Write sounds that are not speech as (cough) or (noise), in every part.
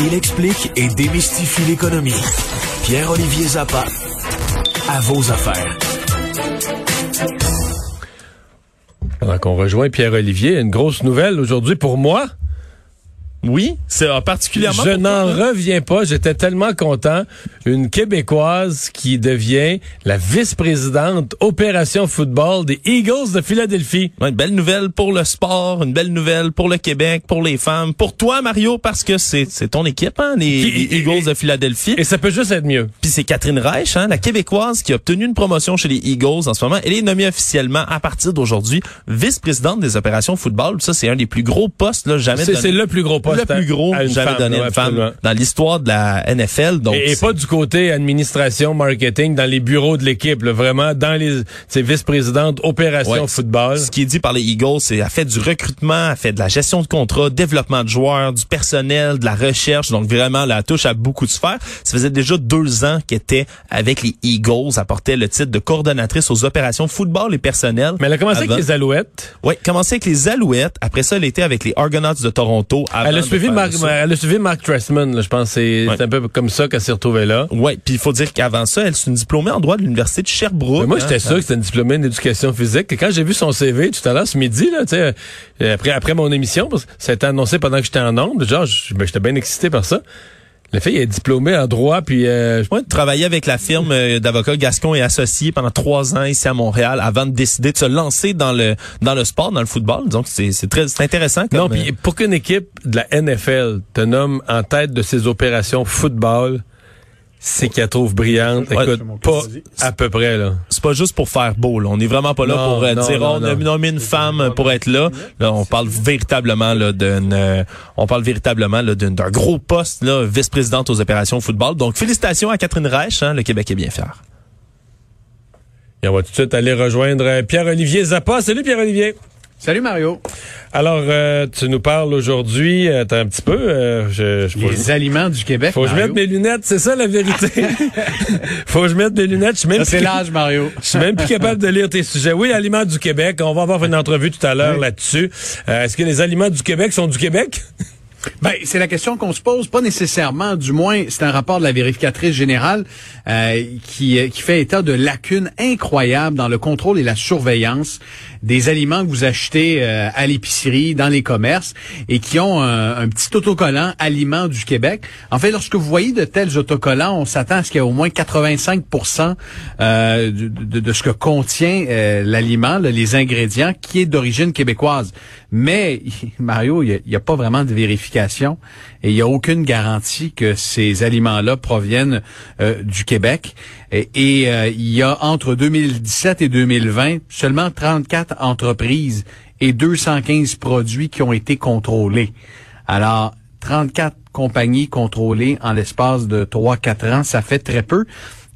Il explique et démystifie l'économie. Pierre-Olivier Zappa, à vos affaires. Pendant qu'on rejoint Pierre-Olivier, une grosse nouvelle aujourd'hui pour moi. Oui, c'est euh, particulièrement. Je n'en reviens pas. J'étais tellement content. Une Québécoise qui devient la vice-présidente opération football des Eagles de Philadelphie. une belle nouvelle pour le sport, une belle nouvelle pour le Québec, pour les femmes, pour toi Mario parce que c'est c'est ton équipe, hein, les, les Eagles de Philadelphie. Et ça peut juste être mieux. Puis c'est Catherine Reich, hein, la Québécoise qui a obtenu une promotion chez les Eagles en ce moment. Elle est nommée officiellement à partir d'aujourd'hui vice-présidente des opérations football. Ça c'est un des plus gros postes là jamais. C'est le plus gros poste le plus gros à jamais donné une femme dans l'histoire de la NFL. Donc Et, pas du côté administration, marketing, dans les bureaux de l'équipe, vraiment dans les vice-présidente opération Ouais. football. Ce qui est dit par les Eagles, c'est elle fait du recrutement, elle fait de la gestion de contrats, développement de joueurs, du personnel, de la recherche. Donc vraiment, la touche à beaucoup de sphères. Ça faisait déjà deux ans qu'elle était avec les Eagles. Elle portait le titre de coordonnatrice aux opérations football et personnel. Mais elle a commencé Avant- avec les Alouettes. Oui, commencé avec les Alouettes. Après ça, elle était avec les Argonauts de Toronto. avant Elle a de suivi Mark, elle a suivi Mark Trestman, là, je pense. C'est Ouais. un peu comme ça qu'elle s'est retrouvée là. Ouais, puis il faut dire qu'avant ça, elle est une diplômée en droit de l'université de Sherbrooke. Mais moi, hein. j'étais sûr que c'était une diplômée en éducation physique. Et quand j'ai vu son CV tout à l'heure, ce midi, là, après, après mon émission, parce que ça a été annoncé pendant que j'étais en ondes, genre, ben, j'étais bien excité par ça. La fille est diplômée en droit, puis euh, Ouais, travailler avec la firme euh, d'avocats Gascon et Associés pendant trois ans ici à Montréal avant de décider de se lancer dans le dans le sport, dans le football. Donc c'est c'est très c'est intéressant. Comme, non, puis pour qu'une équipe de la NFL te nomme en tête de ses opérations football, c'est qu'elle trouve brillante. Ouais. Écoute, pas à peu près là. c'est pas juste pour faire beau. Là. On est vraiment pas là Non, pour euh, non, dire non, oh, on a non. nommé une femme pour être là. Là, on parle véritablement là d'une euh, on parle véritablement là d'un gros poste là, vice-présidente aux opérations football. Donc félicitations à Catherine Reich, hein, le Québec est bien fier. Et on va tout de suite aller rejoindre euh, Pierre-Olivier Zappa. Salut Pierre-Olivier. Salut Mario. Alors, euh, tu nous parles aujourd'hui, euh, attends un petit peu, euh, je, je, faut, Les aliments du Québec. faut que je mette mes lunettes, c'est ça la vérité. (laughs) faut que je mette mes lunettes, je suis même c'est l'âge, Mario. Je suis même plus capable de lire tes sujets. Oui, aliments du Québec. On va avoir une entrevue tout à l'heure là-dessus. Euh, Est-ce que les aliments du Québec sont du Québec? Ben, c'est la question qu'on se pose, pas nécessairement, du moins, c'est un rapport de la vérificatrice générale euh, qui, euh, qui fait état de lacunes incroyables dans le contrôle et la surveillance des aliments que vous achetez euh, à l'épicerie, dans les commerces, et qui ont un, petit autocollant Aliments du Québec. En fait, lorsque vous voyez de tels autocollants, on s'attend à ce qu'il y ait au moins 85 euh, de, de- de ce que contient l'aliment, les ingrédients, qui est d'origine québécoise. Mais, (laughs) Mario, il n'y a, pas vraiment de vérification et il n'y a aucune garantie que ces aliments-là proviennent euh, du Québec. Et, euh, il y a entre 2017 et 2020 seulement 34 entreprises et 215 produits qui ont été contrôlés. Alors, 34 compagnies contrôlées en l'espace de 3-4 ans, ça fait très peu.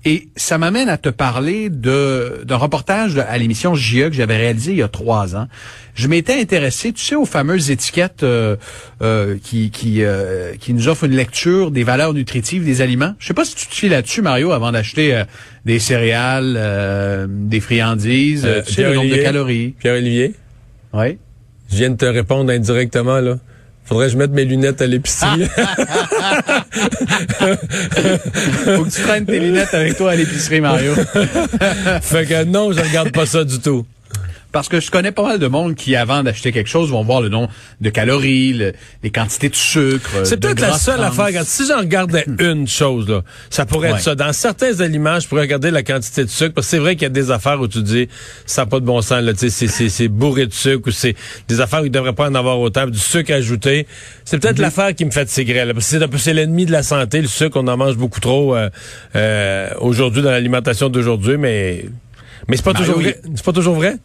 Et ça m'amène à te parler de d'un reportage à l'émission JE que j'avais réalisé il y a trois ans. Je m'étais intéressé, tu sais, aux fameuses étiquettes euh, euh, qui qui euh, qui nous offrent une lecture des valeurs nutritives des aliments. Je sais pas si tu te fies là-dessus, Mario, avant d'acheter euh, des céréales, euh, des friandises, Euh, tu sais, le nombre de calories. Pierre-Olivier, Oui. je viens de te répondre indirectement, là. Faudrait que je mette mes lunettes à l'épicerie. (laughs) Faut que tu traînes tes lunettes avec toi à l'épicerie, Mario. fait que non, je regarde pas ça du tout. Parce que je connais pas mal de monde qui, avant d'acheter quelque chose, vont voir le nom de calories, le- les quantités de sucre. C'est peut-être la seule trans. affaire. Regarde, si j'en regardais (clears throat) une chose, là, ça pourrait Ouais. être ça. Dans certains aliments, je pourrais regarder la quantité de sucre, parce que c'est vrai qu'il y a des affaires où tu dis, ça n'a pas de bon sens, là, tu sais, c'est- bourré de sucre, ou c'est des affaires où il ne devrait pas en avoir autant, du sucre ajouté. C'est Mhm. peut-être l'affaire qui me fait tigrer, là, parce que c'est un peu- c'est l'ennemi de la santé, le sucre, on en mange beaucoup trop euh, euh, aujourd'hui dans l'alimentation d'aujourd'hui, mais mais c'est pas Mario, toujours vrai. C'est pas toujours vrai?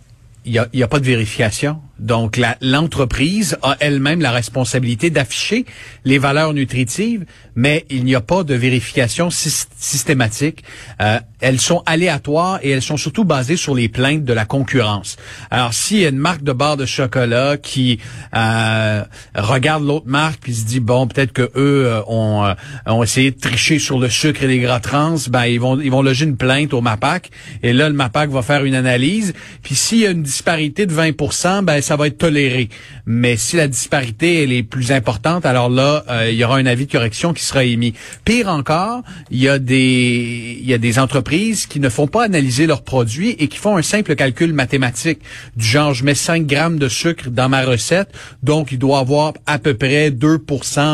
Il y a, a pas de vérification? Donc, l'entreprise a elle-même la responsabilité d'afficher les valeurs nutritives, mais il n'y a pas de vérification sys- systématique. Euh, elles sont aléatoires et elles sont surtout basées sur les plaintes de la concurrence. Alors, s'il y a une marque de barre de chocolat qui euh, regarde l'autre marque puis se dit bon, peut-être que eux euh, ont, euh, ont essayé de tricher sur le sucre et les gras trans, ben ils vont ils vont loger une plainte au MAPAC et là le MAPAC va faire une analyse. Puis s'il y a une disparité de 20 ben ça ça va être toléré. Mais si la disparité elle est plus importante, alors là, euh, il y aura un avis de correction qui sera émis. Pire encore, il y a des il y a des entreprises qui ne font pas analyser leurs produits et qui font un simple calcul mathématique du genre je mets 5 grammes de sucre dans ma recette, donc il doit avoir à peu près 2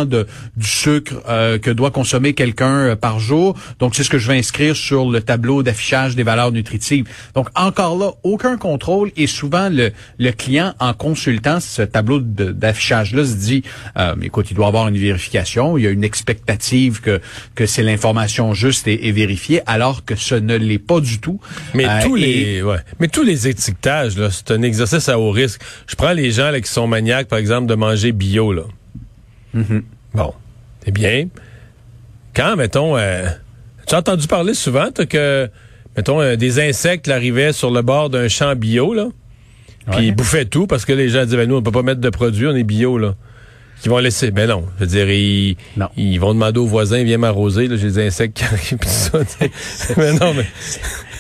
de du sucre euh, que doit consommer quelqu'un euh, par jour. Donc c'est ce que je vais inscrire sur le tableau d'affichage des valeurs nutritives. Donc encore là, aucun contrôle et souvent le, le client en consultant ce tableau d'affichage-là se dit, euh, écoute, il doit avoir une vérification, il y a une expectative que, que c'est l'information juste et, vérifiée, alors que ce ne l'est pas du tout. Mais tous les ouais. mais tous les étiquetages, là, c'est un exercice à haut risque. Je prends les gens là, qui sont maniaques, par exemple, de manger bio. Là. Mm-hmm. Bon, c'est bien. Quand, mettons, euh, tu as entendu parler souvent que, mettons, euh, des insectes arrivaient sur le bord d'un champ bio, là, puis ils bouffaient tout parce que les gens disaient, ben, nous, on peut pas mettre de produits, on est bio, là. Qui vont laisser. Ben non. Je veux dire, ils, ils vont demander aux voisins, viens m'arroser, là, j'ai des insectes qui arrivent, pis ça. mais (laughs) non, mais.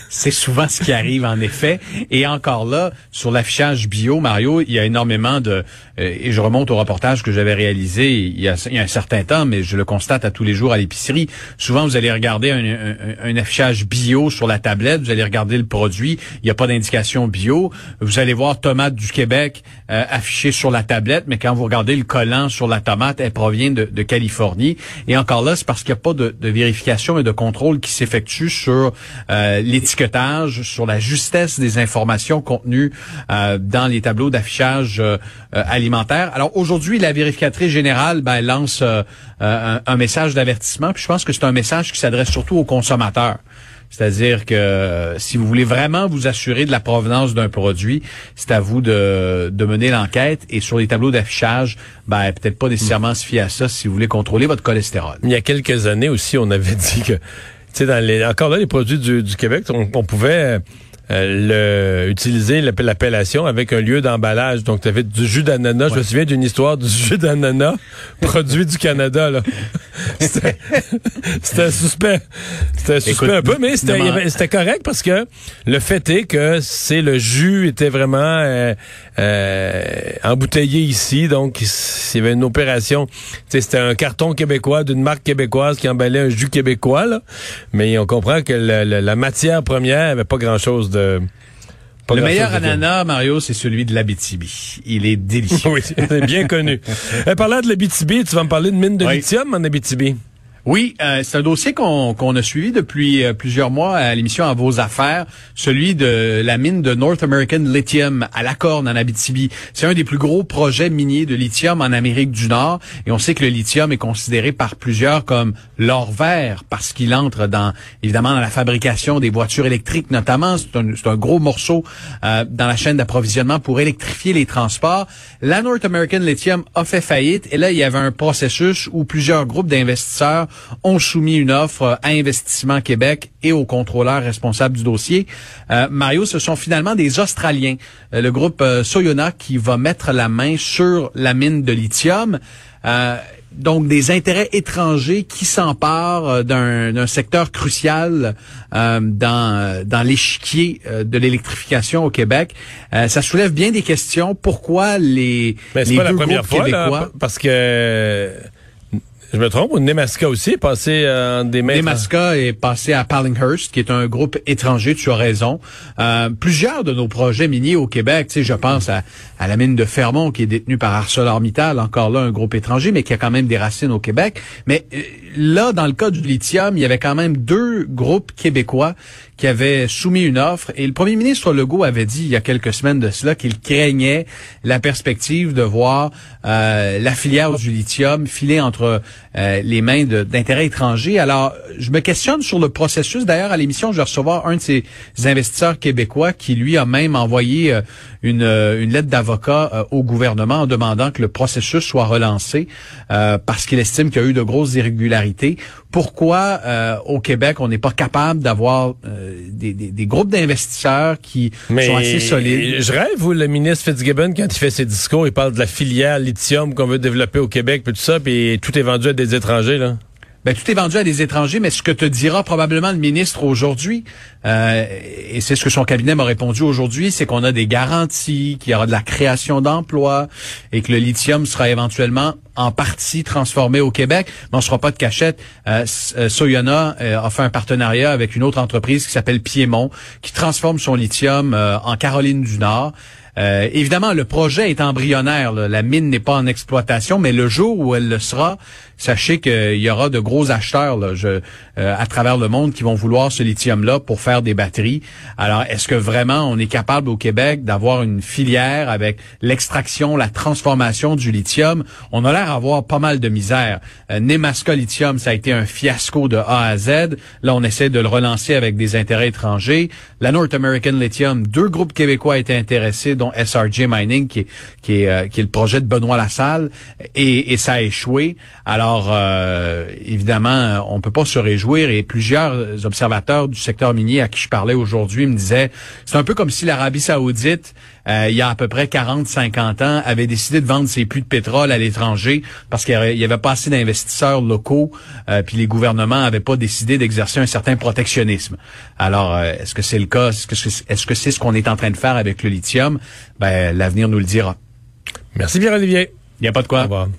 C'est souvent ce qui arrive en effet. Et encore là, sur l'affichage bio, Mario, il y a énormément de... Euh, et je remonte au reportage que j'avais réalisé il y, a, il y, a, un certain temps, mais je le constate à tous les jours à l'épicerie. Souvent, vous allez regarder un, un, affichage bio sur la tablette, vous allez regarder le produit, il n'y a pas d'indication bio. Vous allez voir tomate du Québec euh, affichée sur la tablette, mais quand vous regardez le collant sur la tomate, elle provient de, de Californie. Et encore là, c'est parce qu'il n'y a pas de, de, vérification et de contrôle qui s'effectue sur euh, l'étiquette sur la justesse des informations contenues euh, dans les tableaux d'affichage euh, euh, Alors aujourd'hui, la vérificatrice générale ben, lance un, un, message d'avertissement. Puis je pense que c'est un message qui s'adresse surtout aux consommateurs. C'est-à-dire que si vous voulez vraiment vous assurer de la provenance d'un produit, c'est à vous de, mener l'enquête. Et sur les tableaux d'affichage, ben, peut-être pas nécessairement se fier à ça si vous voulez contrôler votre cholestérol. Il y a quelques années aussi, on avait (laughs) dit que dans les, encore là, les produits du, du Québec, on, on pouvait euh, le, utiliser l'appellation avec un lieu d'emballage. Donc, tu avais du jus d'ananas. Je me souviens d'une histoire du jus d'ananas (laughs) produit du Canada. Là. (laughs) C'était suspect. C'était suspect un peu, mais c'était correct parce que le fait est que c'est le jus était vraiment euh, euh, embouteillé ici. Donc, il y avait une opération. C'était un carton québécois d'une marque québécoise qui emballait un jus québécois. Là. Mais on comprend que la matière première avait pas grand-chose de le meilleur ananas, Mario, c'est celui de l'Abitibi. Il est délicieux. (laughs) oui, c'est bien connu. Euh, parlant de l'Abitibi, tu vas me parler de mine de lithium en Abitibi. Oui, euh, c'est un dossier qu'on a suivi depuis euh, plusieurs mois à l'émission À vos affaires, celui de la mine de North American Lithium à la Corne en Abitibi. C'est un des plus gros projets miniers de lithium en Amérique du Nord et on sait que le lithium est considéré par plusieurs comme l'or vert parce qu'il entre dans évidemment dans la fabrication des voitures électriques notamment. C'est un, un, gros morceau euh, dans la chaîne d'approvisionnement pour électrifier les transports. La North American Lithium a fait faillite et là il y avait un processus où plusieurs groupes d'investisseurs ont soumis une offre à Investissement Québec et aux contrôleurs responsables du dossier. Euh, Mario, ce sont finalement des Australiens, euh, le groupe euh, Soyona qui va mettre la main sur la mine de lithium. donc des intérêts étrangers qui s'emparent d'un secteur crucial dans, dans l'échiquier de l'électrification au Québec. ça soulève bien des questions. Pourquoi les, les pas deux la première fois, Là, parce que je me trompe, Nemaska aussi est passé euh, des est passé à Pallinghurst, qui est un groupe étranger, tu as raison. Euh, plusieurs de nos projets miniers au Québec, tu je pense à, à la mine de Fermont, qui est détenue par ArcelorMittal, encore là un groupe étranger, mais qui a quand même des racines au Québec. Mais euh, là, dans le cas du lithium, il y avait quand même deux groupes québécois qui avaient soumis une offre. Et le premier ministre Legault avait dit il y a quelques semaines de cela qu'il craignait la perspective de voir euh, la filière du lithium filer entre euh, les mains d'intérêts étrangers. Alors, je me questionne sur le processus. D'ailleurs, à l'émission, je vais recevoir un de ces investisseurs québécois qui, lui, a même envoyé euh, une, une lettre d'avocat au gouvernement en demandant que le processus soit relancé parce qu'il estime qu'il y a eu de grosses irrégularités. Pourquoi au Québec, on n'est pas capable d'avoir des, des, groupes d'investisseurs qui sont assez solides. Je rêve, vous, le ministre Fitzgibbon, quand il fait ses discours, il parle de la filière lithium qu'on veut développer au Québec, puis tout ça, puis tout est vendu à des étrangers, là. Ben, tout est vendu à des étrangers, mais ce que te dira probablement le ministre aujourd'hui, euh, et c'est ce que son cabinet m'a répondu aujourd'hui, c'est qu'on a des garanties, qu'il y aura de la création d'emplois et que le lithium sera éventuellement en partie transformé au Québec, mais on ne sera pas de cachette. Euh, euh, Soyona euh, a fait un partenariat avec une autre entreprise qui s'appelle Piémont, qui transforme son lithium en Caroline du Nord. Euh, évidemment, le projet est embryonnaire. La mine n'est pas en exploitation, mais le jour où elle le sera, sachez qu'il y aura de gros acheteurs euh, à travers le monde qui vont vouloir ce lithium-là pour faire des batteries. Alors, est-ce que vraiment on est capable au Québec d'avoir une filière avec l'extraction, la transformation du lithium? On a l'air d'avoir pas mal de misère. Euh, Nemaska Lithium, ça a été un fiasco de A à Z. Là, on essaie de le relancer avec des intérêts étrangers. La North American Lithium, deux groupes québécois étaient intéressés, SRJ Mining, qui est, qui est, euh, qui est le projet de Benoît Lassalle, et, ça a échoué. Alors, euh, évidemment, on peut pas se réjouir, et plusieurs observateurs du secteur minier à qui je parlais aujourd'hui me disaient, c'est un peu comme si l'Arabie saoudite, euh, il y a à peu près 40-50 ans, avait décidé de vendre ses puits de pétrole à l'étranger parce qu'il y avait pas assez d'investisseurs locaux, puis les gouvernements avaient pas décidé d'exercer un certain protectionnisme. Alors, est-ce que c'est le cas? Est-ce que c'est -ce, qu'on est en train de faire avec le lithium? ben, l'avenir nous le dira. Merci Pierre-Olivier. Il n'y a pas de quoi.